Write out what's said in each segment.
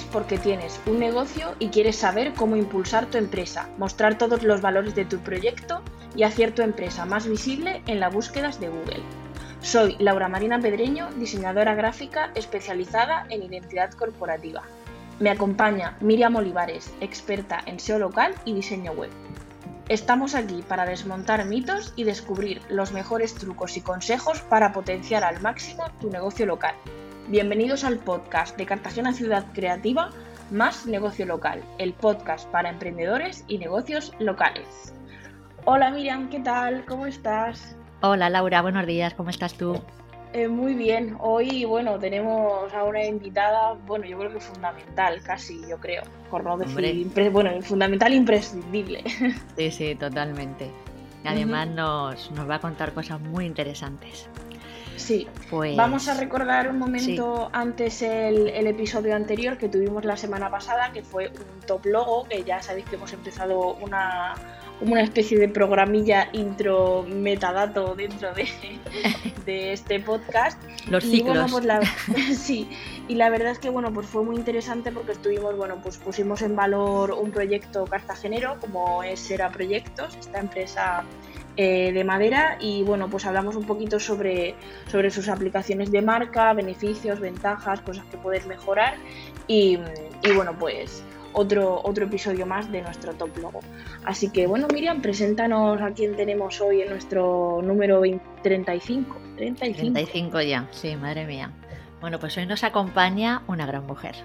porque tienes un negocio y quieres saber cómo impulsar tu empresa, mostrar todos los valores de tu proyecto y hacer tu empresa más visible en las búsquedas de Google. Soy Laura Marina Pedreño, diseñadora gráfica especializada en identidad corporativa. Me acompaña Miriam Olivares, experta en SEO local y diseño web. Estamos aquí para desmontar mitos y descubrir los mejores trucos y consejos para potenciar al máximo tu negocio local. Bienvenidos al podcast de Cartagena Ciudad Creativa más Negocio Local, el podcast para emprendedores y negocios locales. Hola Miriam, ¿qué tal? ¿Cómo estás? Hola Laura, buenos días, ¿cómo estás tú? Eh, muy bien, hoy bueno, tenemos a una invitada, bueno, yo creo que fundamental, casi, yo creo, por no decir, bueno, fundamental imprescindible. Sí, sí, totalmente. Además nos, nos va a contar cosas muy interesantes. Sí, pues... vamos a recordar un momento antes el, episodio anterior que tuvimos la semana pasada, que fue un top logo, que ya sabéis que hemos empezado una, una especie de programilla intro metadato dentro de, de este podcast. Los ciclos. pues la, sí, y la verdad es que bueno, pues fue muy interesante porque estuvimos, bueno, pues pusimos en valor un proyecto cartagenero como es Sera Proyectos, esta empresa eh, de madera y bueno, pues hablamos un poquito sobre, sobre sus aplicaciones de marca, beneficios, ventajas, cosas que puedes mejorar y, bueno, pues otro, otro episodio más de nuestro top logo. Así que bueno, Miriam, preséntanos a quién tenemos hoy en nuestro número 35. 35. 35 ya, sí, madre mía. Bueno, pues hoy nos acompaña una gran mujer.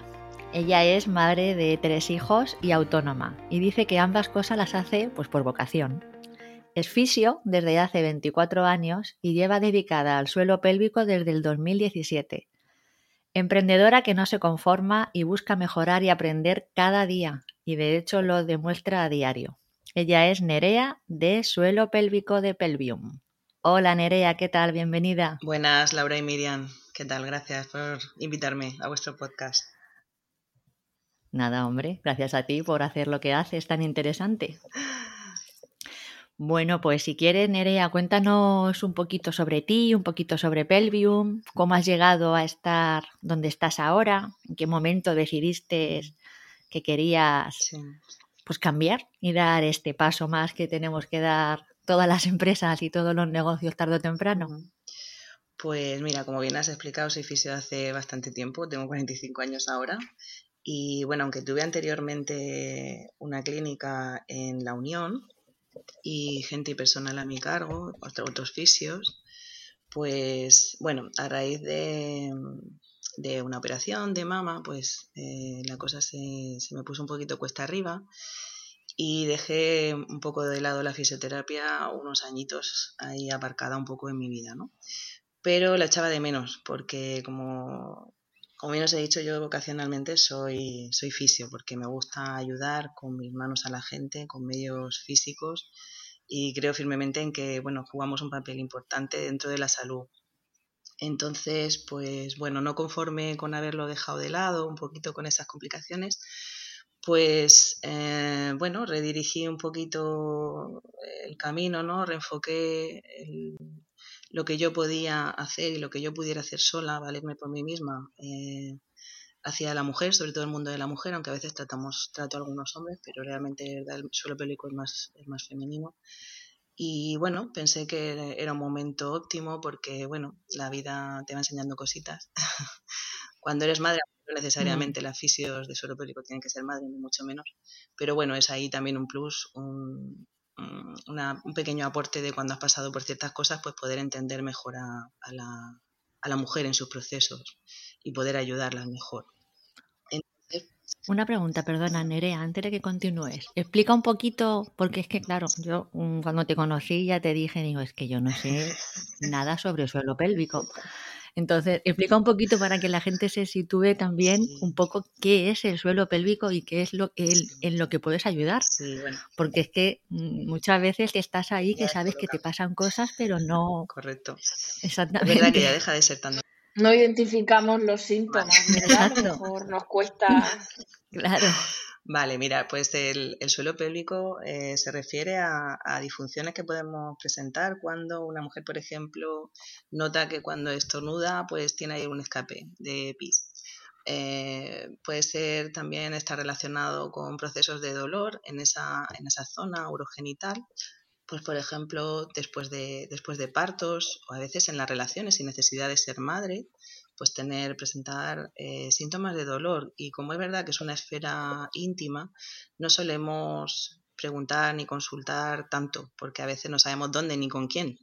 Ella es madre de tres hijos y autónoma y dice que ambas cosas las hace pues por vocación. Es fisio desde hace 24 años y lleva dedicada al suelo pélvico desde el 2017. Emprendedora que no se conforma y busca mejorar y aprender cada día, y de hecho lo demuestra a diario. Ella es Nerea de Suelo Pélvico de Pelvium. Hola Nerea, ¿qué tal? Bienvenida. Buenas, Laura y Miriam. ¿Qué tal? Gracias por invitarme a vuestro podcast. Nada, hombre, gracias a ti por hacer lo que haces tan interesante. Bueno, pues si quieres, Nerea, cuéntanos un poquito sobre ti, un poquito sobre Pelvium, cómo has llegado a estar donde estás ahora, en qué momento decidiste que querías pues cambiar y dar este paso más que tenemos que dar todas las empresas y todos los negocios tarde o temprano. Pues mira, como bien has explicado, soy fisio hace bastante tiempo, tengo 45 años ahora. Y bueno, aunque tuve anteriormente una clínica en La Unión, y gente y personal a mi cargo, otros fisios, pues bueno, a raíz de, de una operación de mama, pues eh, la cosa se, se, me puso un poquito cuesta arriba y dejé un poco de lado la fisioterapia unos añitos ahí aparcada un poco en mi vida, ¿no? Pero la echaba de menos porque como como bien os he dicho, yo vocacionalmente soy, soy fisio porque me gusta ayudar con mis manos a la gente, con medios físicos y creo firmemente en que bueno, jugamos un papel importante dentro de la salud. Entonces, pues bueno, no conforme con haberlo dejado de lado, un poquito con esas complicaciones, pues eh, bueno, redirigí un poquito el camino, ¿no? Reenfoqué el, lo que yo podía hacer y lo que yo pudiera hacer sola, valerme por mí misma, eh, hacia la mujer, sobre todo el mundo de la mujer, aunque a veces tratamos, trato a algunos hombres, pero realmente el suelo pélvico es más, es más femenino. Y bueno, pensé que era un momento óptimo porque, bueno, la vida te va enseñando cositas. Cuando eres madre, no necesariamente las fisios de suelo pélvico tienen que ser madre, ni mucho menos. Pero bueno, es ahí también un plus, un, Mm, un pequeño aporte de cuando has pasado por ciertas cosas, pues poder entender mejor a, la, a la, mujer en sus procesos y poder ayudarlas mejor. Una pregunta, perdona, Nerea, antes de que continúes. Explica un poquito, porque es que, claro, yo mm, cuando te conocí ya te dije, digo, es que yo no sé nada sobre el suelo pélvico. Entonces, explica un poquito para que la gente se sitúe también un poco qué es el suelo pélvico y qué es lo en lo que puedes ayudar. Porque es que mm, muchas veces estás ahí que sabes que te pasan cosas, pero no. Correcto. Exactamente. Es verdad que ya deja de ser tan. No identificamos los síntomas, ¿verdad? A lo mejor nos cuesta. Claro. Vale, mira, pues el, suelo pélvico eh, se refiere a, disfunciones que podemos presentar cuando una mujer, por ejemplo, nota que cuando estornuda, pues tiene ahí un escape de pis. eh, puede ser también estar relacionado con procesos de dolor en esa, en esa zona urogenital, pues por ejemplo, después de, después de partos o a veces en las relaciones sin necesidad de ser madre, pues tener, presentar eh, síntomas de dolor. Y como es verdad que es una esfera íntima, no solemos preguntar ni consultar tanto, porque a veces no sabemos dónde ni con quién.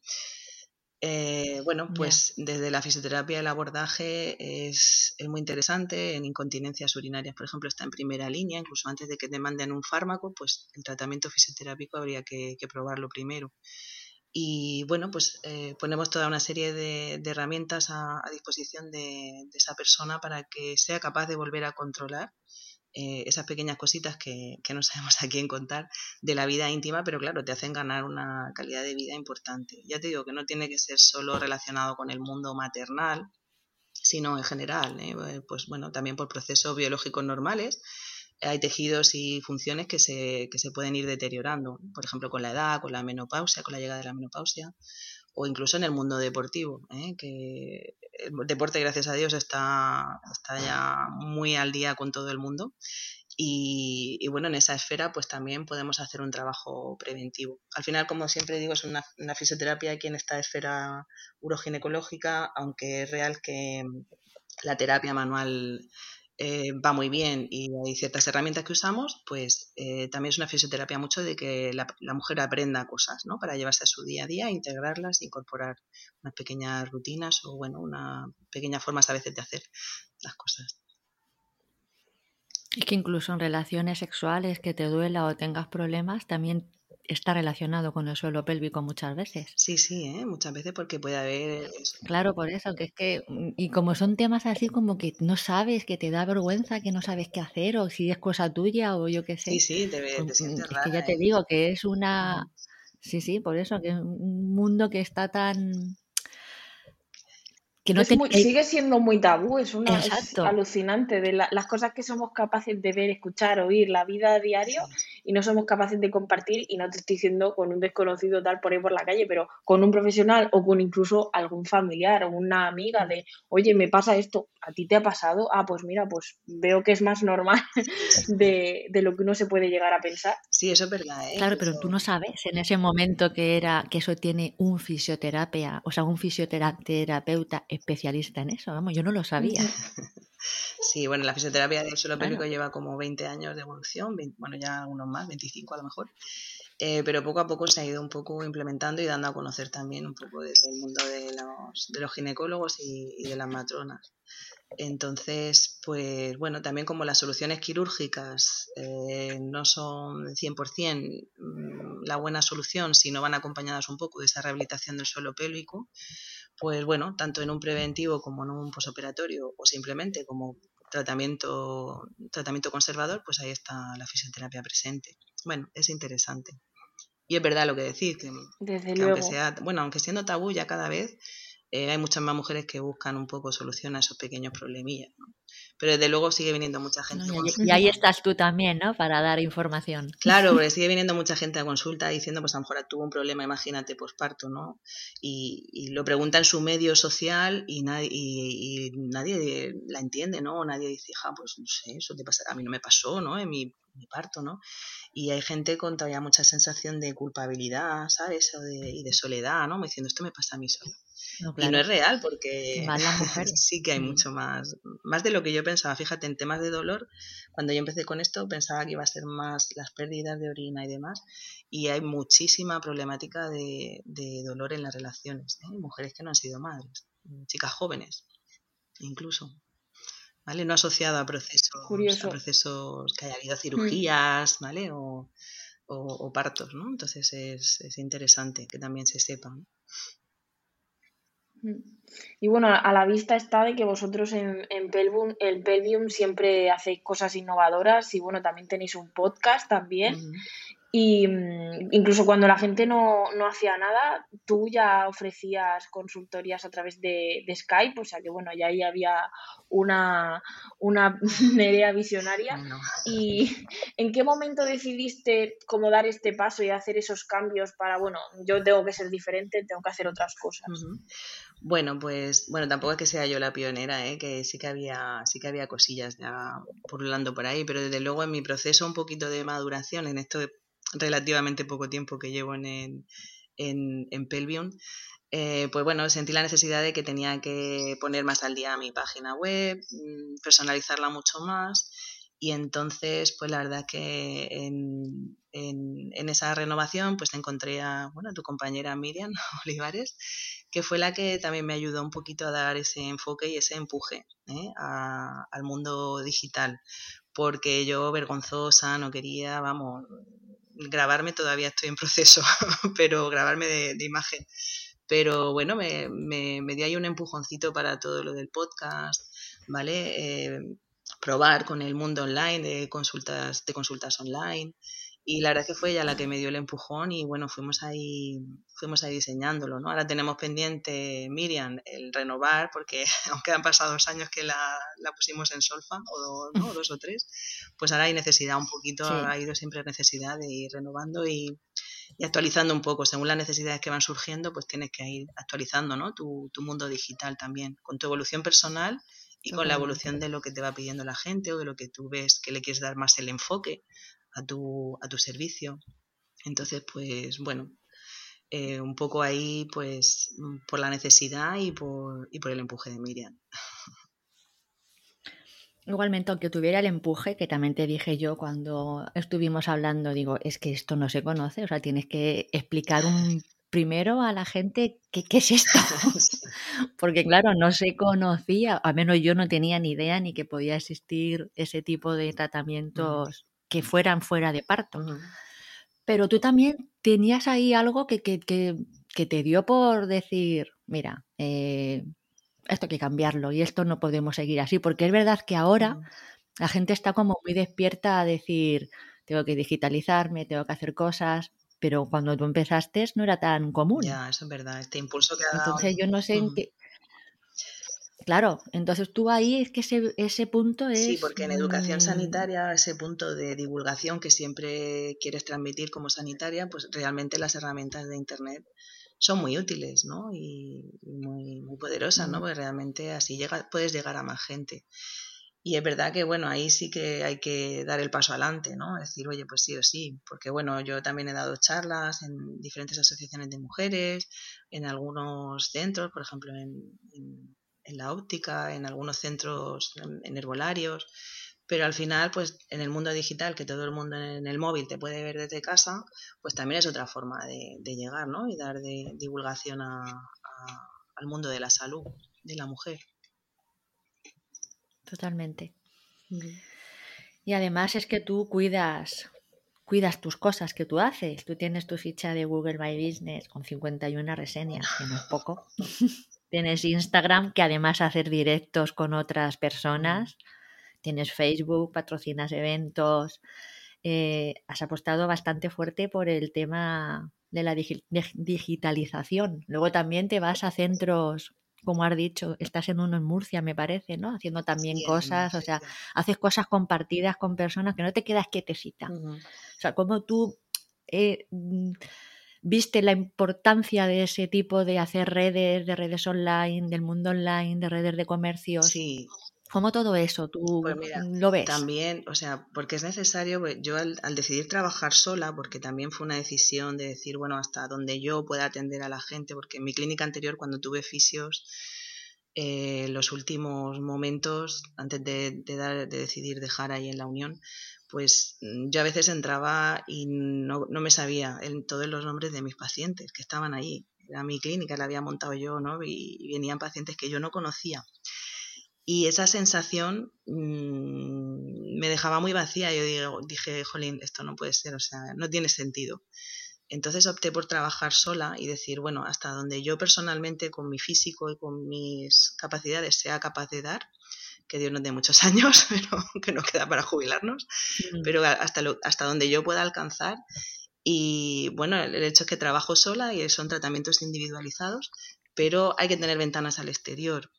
Eh, bueno, pues desde la fisioterapia el abordaje es, muy interesante. En incontinencias urinarias, por ejemplo, está en primera línea. Incluso antes de que te manden un fármaco, pues el tratamiento fisioterápico habría que, probarlo primero. Y bueno, pues eh, ponemos toda una serie de, herramientas a, disposición de, esa persona para que sea capaz de volver a controlar eh, esas pequeñas cositas que, no sabemos a quién contar de la vida íntima, pero claro, te hacen ganar una calidad de vida importante. Ya te digo que no tiene que ser solo relacionado con el mundo maternal, sino en general. Eh, pues bueno, también por procesos biológicos normales. Hay tejidos y funciones que se, que se pueden ir deteriorando, por ejemplo, con la edad, con la menopausia, con la llegada de la menopausia, o incluso en el mundo deportivo, que el deporte, gracias a Dios, está, está ya muy al día con todo el mundo. Y, bueno, en esa esfera pues también podemos hacer un trabajo preventivo. Al final, como siempre digo, es una, fisioterapia aquí en esta esfera uroginecológica, aunque es real que la terapia manual eh, va muy bien y hay ciertas herramientas que usamos, pues eh, también es una fisioterapia mucho de que la, mujer aprenda cosas, ¿no? Para llevarse a su día a día, integrarlas, incorporar unas pequeñas rutinas o, bueno, una pequeñas formas a veces de hacer las cosas. Es que incluso en relaciones sexuales que te duela o tengas problemas, también está relacionado con el suelo pélvico muchas veces. Sí, sí, ¿eh? muchas veces porque puede haber... Claro, por eso, que es que, mm, y como son temas así como que no sabes, que te da vergüenza, que no sabes qué hacer, o si es cosa tuya, o yo qué sé. Sí, sí, te, te pues, sientes Es que ya te ¿eh? digo que es una... Sí, sí, por eso, que es un mundo que está tan sigue siendo muy tabú, es, una, alucinante de las cosas que somos capaces de ver, escuchar, oír, la vida a diario y no somos capaces de compartir y no te estoy diciendo con un desconocido tal por ahí por la calle, pero con un profesional o con incluso algún familiar o una amiga de, oye, me pasa esto, ¿a ti te ha pasado? Ah, pues mira, pues veo que es más normal de, lo que uno se puede llegar a pensar. Sí, eso es verdad. ¿eh? Claro, pero tú no sabes en ese momento que era que eso tiene un fisioterapia, o sea, un fisioterapeuta especialista en eso, vamos, yo no lo sabía. Sí, bueno, la fisioterapia del suelo pélvico lleva como 20 años de evolución, bueno, ya unos más, 25 a lo mejor, eh, pero poco a poco se ha ido un poco implementando y dando a conocer también un poco desde el mundo de los, de los ginecólogos y, de las matronas. Entonces, pues bueno, también como las soluciones quirúrgicas eh, no son 100% mm, la buena solución si no van acompañadas un poco de esa rehabilitación del suelo pélvico, pues bueno, tanto en un preventivo como en un posoperatorio o simplemente como tratamiento, tratamiento conservador, pues ahí está la fisioterapia presente. Bueno, es interesante. Y es verdad lo que decís, que, aunque sea, bueno, aunque siendo tabú ya cada vez eh, hay muchas más mujeres que buscan un poco solución a esos pequeños problemillas. ¿no? pero desde luego sigue viniendo mucha gente. y, ahí estás tú también, ¿no? Para dar información. Claro, porque sigue viniendo mucha gente a consulta diciendo, pues a lo mejor tuvo un problema, imagínate, posparto, ¿no? Y, lo pregunta en su medio social y nadie, y, nadie la entiende, ¿no? Nadie dice, ja, pues no sé, eso te pasa, a mí no me pasó, ¿no? En mi, parto, ¿no? Y hay gente con todavía mucha sensación de culpabilidad, ¿sabes? O de, y de soledad, ¿no? Diciendo, esto me pasa a mí solo. Y no es real porque sí que hay mm. mucho más, más de lo que yo pensaba. Fíjate, en temas de dolor, cuando yo empecé con esto pensaba que iba a ser más las pérdidas de orina y demás. Y hay muchísima problemática de, dolor en las relaciones. ¿eh? Mujeres que no han sido madres, chicas jóvenes incluso. ¿Vale? No asociado a procesos, a procesos que haya habido mm. cirugías, ¿vale? O, o, partos, ¿no? Entonces es, es interesante que también se sepa. Y bueno, a la vista está de que vosotros en, en el Pelvium siempre hacéis cosas innovadoras y bueno, también tenéis un podcast también. Y mm, incluso cuando la gente no, hacía nada, tú ya ofrecías consultorías a través de, Skype, o sea que bueno, ya ahí había una, una idea visionaria. ¿Y en qué momento decidiste cómo dar este paso y hacer esos cambios para, bueno, yo tengo que ser diferente, tengo que hacer otras cosas? Bueno, pues bueno, tampoco es que sea yo la pionera, ¿eh? que sí que había, sí que había cosillas ya pululando por ahí, pero desde luego en mi proceso un poquito de maduración en esto relativamente poco tiempo que llevo en, en, en Pelvium, eh, pues bueno, sentí la necesidad de que tenía que poner más al día mi página web, mm, personalizarla mucho más. Y entonces, pues la verdad que en, en, esa renovación, pues encontré a, bueno, tu compañera Miriam Olivares, que fue la que también me ayudó un poquito a dar ese enfoque y ese empuje ¿eh? al mundo digital. Porque yo, vergonzosa, no quería, vamos, grabarme todavía estoy en proceso, pero grabarme de, imagen. Pero bueno, me, me, dio ahí un empujoncito para todo lo del podcast, ¿vale? Eh, probar con el mundo online, de consultas, de consultas online. Y la verdad que fue ella la que me dio el empujón y bueno, fuimos ahí, fuimos ahí diseñándolo, ¿no? Ahora tenemos pendiente, Miriam, el renovar, porque aunque han pasado dos años que la, la pusimos en solfa, o ¿no? dos o tres, pues ahora hay necesidad un poquito, ha ido siempre necesidad de ir renovando y, y, actualizando un poco. Según las necesidades que van surgiendo, pues tienes que ir actualizando, ¿no? Tu, tu mundo digital también, con tu evolución personal y con la evolución de lo que te va pidiendo la gente o de lo que tú ves que le quieres dar más el enfoque a tu, a tu servicio. Entonces, pues bueno, eh, un poco ahí, pues por la necesidad y por, y por el empuje de Miriam. Igualmente, aunque tuviera el empuje, que también te dije yo cuando estuvimos hablando, digo, es que esto no se conoce, o sea, tienes que explicar un primero a la gente qué, qué es esto. Porque claro, no se conocía, al menos yo no tenía ni idea ni que podía existir ese tipo de tratamientos que fueran fuera de parto. Pero tú también tenías ahí algo que, que, que, te dio por decir, mira, eh, esto hay que cambiarlo y esto no podemos seguir así, porque es verdad que ahora la gente está como muy despierta a decir, tengo que digitalizarme, tengo que hacer cosas, pero cuando tú empezaste no era tan común. Ya, eso es verdad, este impulso que ha dado. Entonces yo no sé en qué, Claro, entonces tú ahí es que ese, ese punto es... Sí, porque en educación sanitaria, ese punto de divulgación que siempre quieres transmitir como sanitaria, pues realmente las herramientas de Internet son muy útiles, ¿no? Y, muy, muy poderosas, ¿no? Porque realmente así llega, puedes llegar a más gente. Y es verdad que, bueno, ahí sí que hay que dar el paso adelante, ¿no? Decir, oye, pues sí o sí, porque, bueno, yo también he dado charlas en diferentes asociaciones de mujeres, en algunos centros, por ejemplo, en en la óptica, en algunos centros, en herbolarios, pero al final, pues en el mundo digital, que todo el mundo en el móvil te puede ver desde casa, pues también es otra forma de, llegar, ¿no? Y dar de divulgación al mundo de la salud de la mujer. Totalmente. Y además es que tú cuidas, cuidas tus cosas que tú haces. Tú tienes tu ficha de Google My Business con 51 reseñas, que no es poco. Tienes Instagram, que además hacer directos con otras personas. Tienes Facebook, patrocinas eventos. Eh, has apostado bastante fuerte por el tema de la digitalización. Luego también te vas a centros, como has dicho, estás en uno en Murcia, me parece, ¿no? Haciendo también cosas, o sea, haces cosas compartidas con personas que no te quedas quietecita. O sea, como tú eh, mm, viste la importancia de ese tipo de hacer redes, de redes online, del mundo online, de redes de comercio. Sí. ¿Cómo todo eso tú pues lo ves? También, o sea, porque es necesario, pues, yo al, decidir trabajar sola, porque también fue una decisión de decir, bueno, hasta donde yo pueda atender a la gente, porque en mi clínica anterior, cuando tuve fisios, eh, los últimos momentos, antes de, de decidir dejar ahí en la Unión, pues mm, yo a veces entraba y no, me sabía en todos los nombres de mis pacientes que estaban ahí. Era mi clínica, la había montado yo, ¿no? Y, venían pacientes que yo no conocía. Y esa sensación mm, me dejaba muy vacía. Yo digo, dije, jolín, esto no puede ser, o sea, no tiene sentido. Entonces opté por trabajar sola y decir, bueno, hasta donde yo personalmente con mi físico y con mis capacidades sea capaz de dar, que Dios nos dé muchos años, pero que no queda para jubilarnos, pero hasta, hasta donde yo pueda alcanzar Y bueno, el hecho es que trabajo sola y son tratamientos individualizados, pero hay que tener ventanas al exterior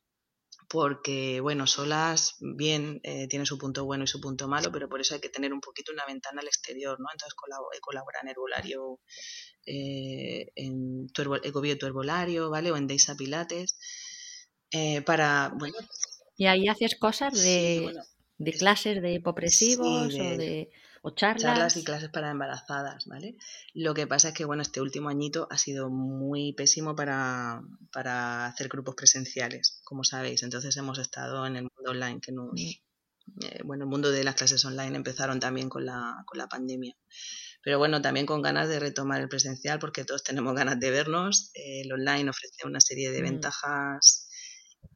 porque, bueno, solas, bien, eh, tiene su punto bueno y su punto malo, pero por eso hay que tener un poquito una ventana al exterior, ¿no? Entonces he colaborado en Herbolario, eh, en Ecobio tu Herbolario, ¿vale? O en Deisa Pilates, eh, para, bueno... Y ahí haces cosas de, de clases de hipopresivos o de charlas. y clases para embarazadas, ¿vale? Lo que pasa es que, bueno, este último añito ha sido muy pésimo para, para hacer grupos presenciales, como sabéis. Entonces hemos estado en el mundo online, que nos... Eh, bueno, el mundo de las clases online empezaron también con la, con la pandemia. Pero bueno, también con ganas de retomar el presencial porque todos tenemos ganas de vernos. el online ofrece una serie de ventajas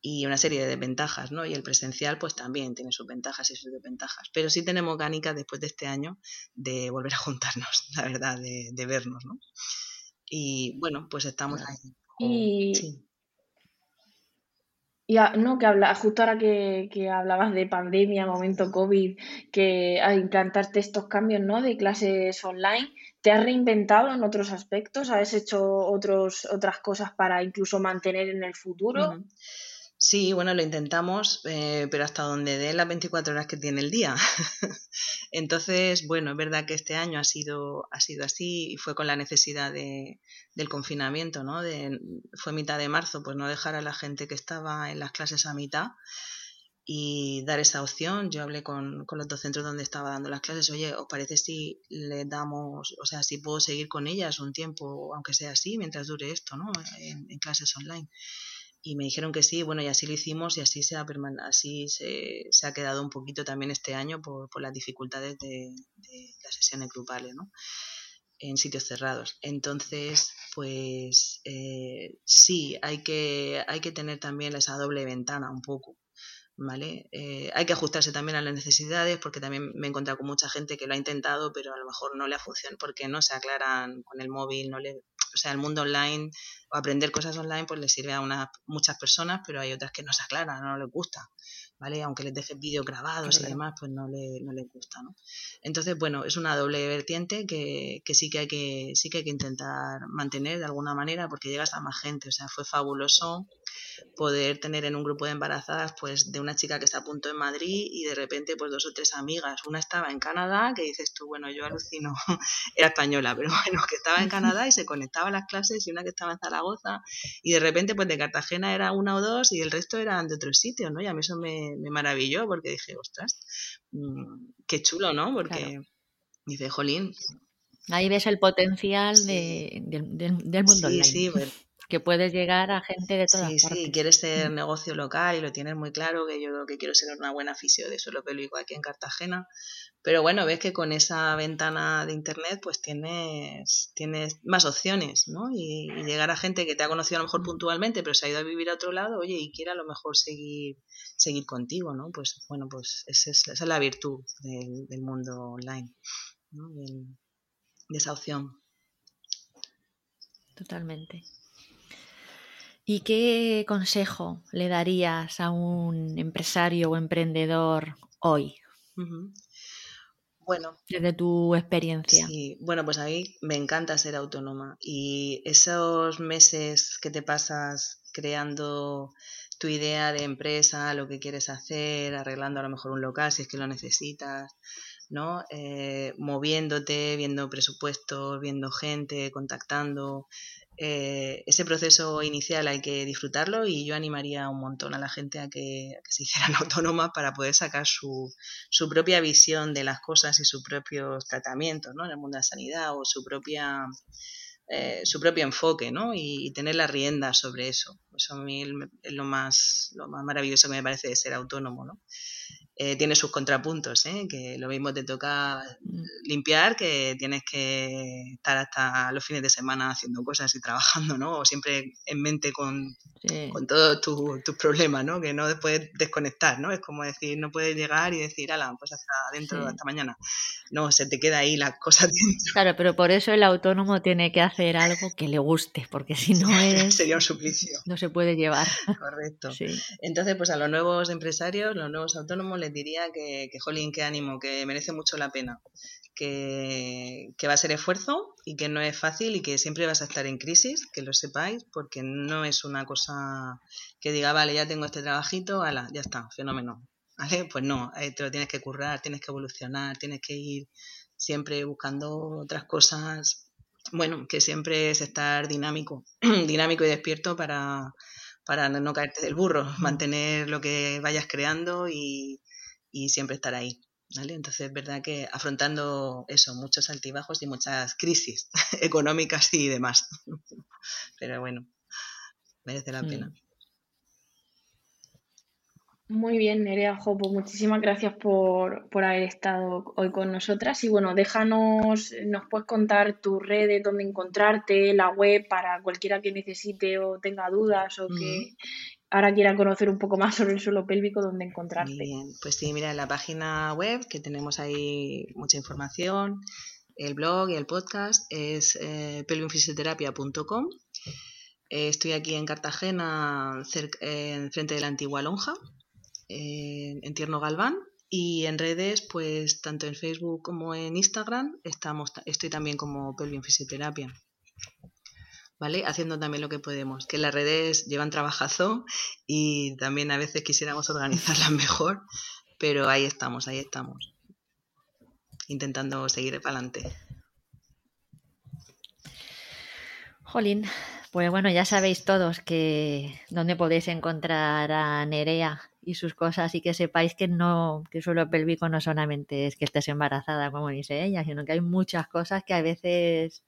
y una serie de desventajas, ¿no? Y el presencial, pues también tiene sus ventajas y sus desventajas. Pero sí tenemos ganas después de este año de volver a juntarnos, la verdad, de, vernos, ¿no? Y bueno, pues estamos ahí. Y, y no, que habla, justo ahora que, que, hablabas de pandemia, momento COVID, que al implantarte estos cambios, ¿no? De clases online, ¿te has reinventado en otros aspectos? ¿Has hecho otros, otras cosas para incluso mantener en el futuro? Sí, bueno, lo intentamos, eh, pero hasta donde dé las 24 horas que tiene el día. Entonces, bueno, es verdad que este año ha sido, ha sido así y fue con la necesidad de, del confinamiento, ¿no? De, fue mitad de marzo, pues no dejar a la gente que estaba en las clases a mitad y dar esa opción. Yo hablé con, con los dos centros donde estaba dando las clases, oye, ¿os parece si le damos, o sea, si puedo seguir con ellas un tiempo, aunque sea así, mientras dure esto, ¿no? en clases online y me dijeron que sí, bueno, y así lo hicimos y así se ha, así se, se ha quedado un poquito también este año por, por las dificultades de, de, las sesiones grupales, ¿no? En sitios cerrados. Entonces, pues eh, sí, hay que, hay que tener también esa doble ventana un poco. ¿Vale? Eh, hay que ajustarse también a las necesidades porque también me he encontrado con mucha gente que lo ha intentado pero a lo mejor no le ha funcionado porque no se aclaran con el móvil, no le, o sea, el mundo online o aprender cosas online pues le sirve a unas muchas personas, pero hay otras que no se aclaran, no les gusta, ¿vale? Aunque les dejes vídeos grabados y demás, pues no, le, no les gusta, ¿no? Entonces, bueno, es una doble vertiente que, que, sí que hay que sí que hay que intentar mantener de alguna manera porque llegas a más gente, o sea, fue fabuloso poder tener en un grupo de embarazadas pues de una chica que está a punto en Madrid y de repente pues dos o tres amigas. Una estaba en Canadá, que dices tú, bueno, yo alucino, era española, pero bueno, que estaba en Canadá y se conectaba a las clases y una que estaba en Zaragoza y de repente pues de Cartagena era una o dos y el resto eran de otros sitios, ¿no? Y a mí eso me, maravilló porque dije, ostras, mm, qué chulo, ¿no? Porque dice, jolín. Ahí ves el potencial de, del, mundo sí, Sí, pues, que puedes llegar a gente de todas sí, partes. Sí, quieres ser negocio local y lo tienes muy claro, que yo que quiero ser una buena fisio de suelo pélvico aquí en Cartagena. Pero bueno, ves que con esa ventana de internet pues tienes, tienes más opciones, ¿no? Y, llegar a gente que te ha conocido a lo mejor puntualmente, pero se ha ido a vivir a otro lado, oye, y quiere a lo mejor seguir, seguir contigo, ¿no? Pues bueno, pues esa es, esa es la virtud del, mundo online, ¿no? de esa opción. Totalmente. ¿Y qué consejo le darías a un empresario o emprendedor hoy? Bueno. Desde tu experiencia. Sí, bueno, pues a mí me encanta ser autónoma y esos meses que te pasas creando tu idea de empresa, lo que quieres hacer, arreglando a lo mejor un local si es que lo necesitas, ¿no? Eh, moviéndote, viendo presupuestos, viendo gente, contactando, eh, ese proceso inicial hay que disfrutarlo y yo animaría un montón a la gente a que, se hicieran autónomas para poder sacar su, propia visión de las cosas y sus propios tratamientos ¿no? en el mundo de la sanidad o su propia eh, su propio enfoque ¿no? y, tener la rienda sobre eso. Eso a mí es lo más, lo más maravilloso que me parece de ser autónomo. ¿no? Eh, tiene sus contrapuntos, ¿eh? que lo mismo te toca mm. limpiar que tienes que estar hasta los fines de semana haciendo cosas y trabajando, ¿no? O siempre en mente con, con todos tus problemas, ¿no? Que no puedes desconectar, ¿no? Es como decir, no puedes llegar y decir, ala, pues hasta dentro, hasta mañana. No, se te queda ahí las cosas dentro. Claro, pero por eso el autónomo tiene que hacer algo que le guste, porque si no es... Sería un suplicio. No se puede llevar. Correcto. Entonces, pues a los nuevos empresarios, los nuevos autónomos les les diría que, que, jolín, qué ánimo, que merece mucho la pena, que, que va a ser esfuerzo y que no es fácil y que siempre vas a estar en crisis, que lo sepáis, porque no es una cosa que diga, vale, ya tengo este trabajito, ala, ya está, fenómeno. ¿Vale? Pues no, eh, te lo tienes que currar, tienes que evolucionar, tienes que ir siempre buscando otras cosas. Bueno, que siempre es estar dinámico, dinámico y despierto para, para no caerte del burro, mantener lo que vayas creando y, y siempre estar ahí. ¿Vale? Entonces es verdad que afrontando eso, muchos altibajos y muchas crisis económicas y demás. Pero bueno, merece la pena. Muy bien, Nerea, pues muchísimas gracias por, haber estado hoy con nosotras. Y bueno, déjanos, nos puedes contar tus redes, dónde encontrarte, la web para cualquiera que necesite o tenga dudas o que ahora quiera conocer un poco más sobre el suelo pélvico, dónde encontrarte. Bien, pues sí, mira, en la página web que tenemos ahí mucha información, el blog y el podcast es eh. Eh, estoy aquí en Cartagena, cerca, en frente de la antigua lonja en Tierno Galván. Y en redes, pues tanto en Facebook como en Instagram, estamos, estoy también como Pelvin Fisioterapia. ¿Vale? Haciendo también lo que podemos. Que las redes llevan trabajazo y también a veces quisiéramos organizarlas mejor, pero ahí estamos, ahí estamos. Intentando seguir para adelante. Jolín, pues bueno, ya sabéis todos que dónde podéis encontrar a Nerea y sus cosas y que sepáis que no, que suelo pélvico no solamente es que estés embarazada, como dice ella, sino que hay muchas cosas que a veces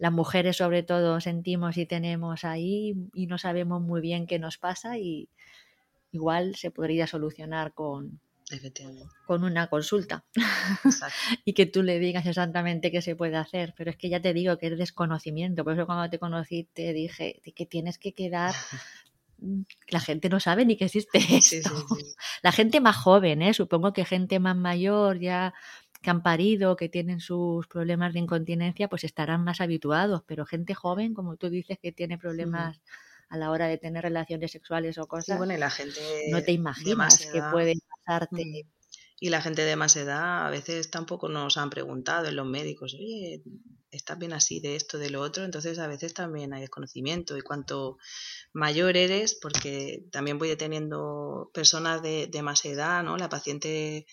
las mujeres sobre todo sentimos y tenemos ahí y no sabemos muy bien qué nos pasa y igual se podría solucionar con, con una consulta y que tú le digas exactamente qué se puede hacer. Pero es que ya te digo que es desconocimiento. Por eso cuando te conocí te dije que tienes que quedar la gente no sabe ni que existe esto. La gente más joven, ¿eh? supongo que gente más mayor ya que han parido, que tienen sus problemas de incontinencia, pues estarán más habituados, pero gente joven, como tú dices, que tiene problemas a la hora de tener relaciones sexuales o cosas, bueno, la gente no te imaginas que puede pasarte. Y la gente de más edad a veces tampoco nos han preguntado en los médicos, oye, ¿estás bien así de esto, de lo otro? Entonces a veces también hay desconocimiento y cuanto mayor eres, porque también voy teniendo personas de, de más edad, ¿no? La paciente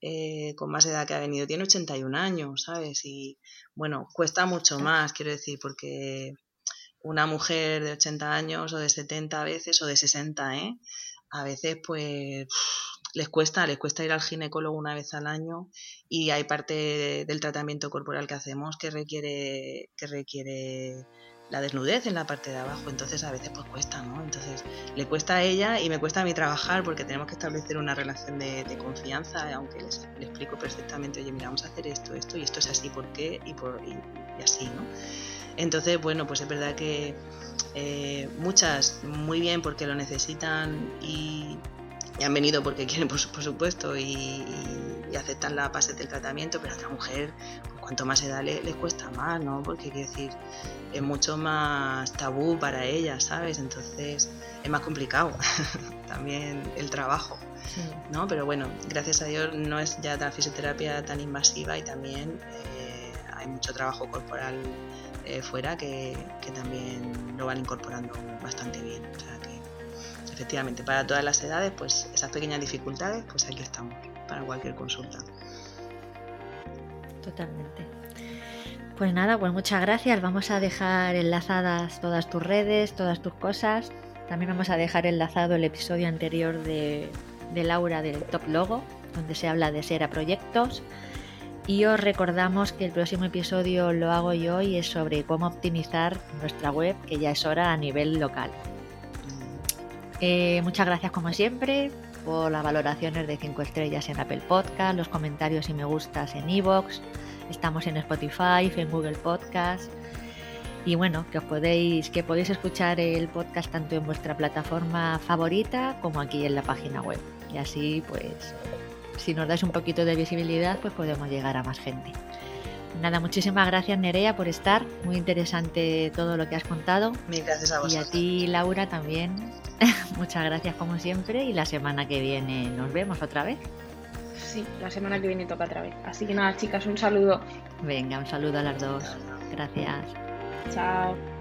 eh, con más edad que ha venido tiene 81 años, ¿sabes? Y bueno, cuesta mucho más, quiero decir, porque una mujer de 80 años o de 70 a veces o de 60, ¿eh? A veces pues les cuesta, les cuesta ir al ginecólogo una vez al año y hay parte del tratamiento corporal que hacemos que requiere, que requiere la desnudez en la parte de abajo, entonces a veces pues cuesta, ¿no? Entonces le cuesta a ella y me cuesta a mí trabajar porque tenemos que establecer una relación de, confianza, aunque les, explico perfectamente, oye, mira, vamos a hacer esto, esto y esto es así, ¿por qué? Y, por, y, así, ¿no? Entonces, bueno, pues es verdad que eh, muchas muy bien porque lo necesitan y, han venido porque quieren, por, supuesto, y, aceptan la base del tratamiento, pero otra mujer, cuanto más edad le, les cuesta más, ¿no? Porque quiero decir, es mucho más tabú para ellas, ¿sabes? Entonces es más complicado también el trabajo, ¿no? Pero bueno, gracias a Dios no es ya la fisioterapia tan invasiva y también eh, hay mucho trabajo corporal eh, fuera que, que, también lo van incorporando bastante bien. O sea que efectivamente para todas las edades, pues esas pequeñas dificultades, pues aquí estamos para cualquier consulta. Totalmente. Pues nada, pues muchas gracias. Vamos a dejar enlazadas todas tus redes, todas tus cosas. También vamos a dejar enlazado el episodio anterior de, Laura del Top Logo, donde se habla de SERA Proyectos. Y os recordamos que el próximo episodio lo hago yo y es sobre cómo optimizar nuestra web, que ya es hora a nivel local. Eh, muchas gracias como siempre las valoraciones de 5 estrellas en Apple Podcast, los comentarios y me gustas en iVoox. Estamos en Spotify, en Google Podcast. Y bueno, que os podéis, que podéis escuchar el podcast tanto en vuestra plataforma favorita como aquí en la página web. Y así, pues, si nos dais un poquito de visibilidad, pues podemos llegar a más gente. Nada, muchísimas gracias Nerea por estar. Muy interesante todo lo que has contado. Mil gracias a vosotros. Y a ti, Laura, también. Muchas gracias como siempre. Y la semana que viene nos vemos otra vez. Sí, la semana que viene toca otra vez. Así que nada, chicas, un saludo. Venga, un saludo a las dos. Gracias. Chao.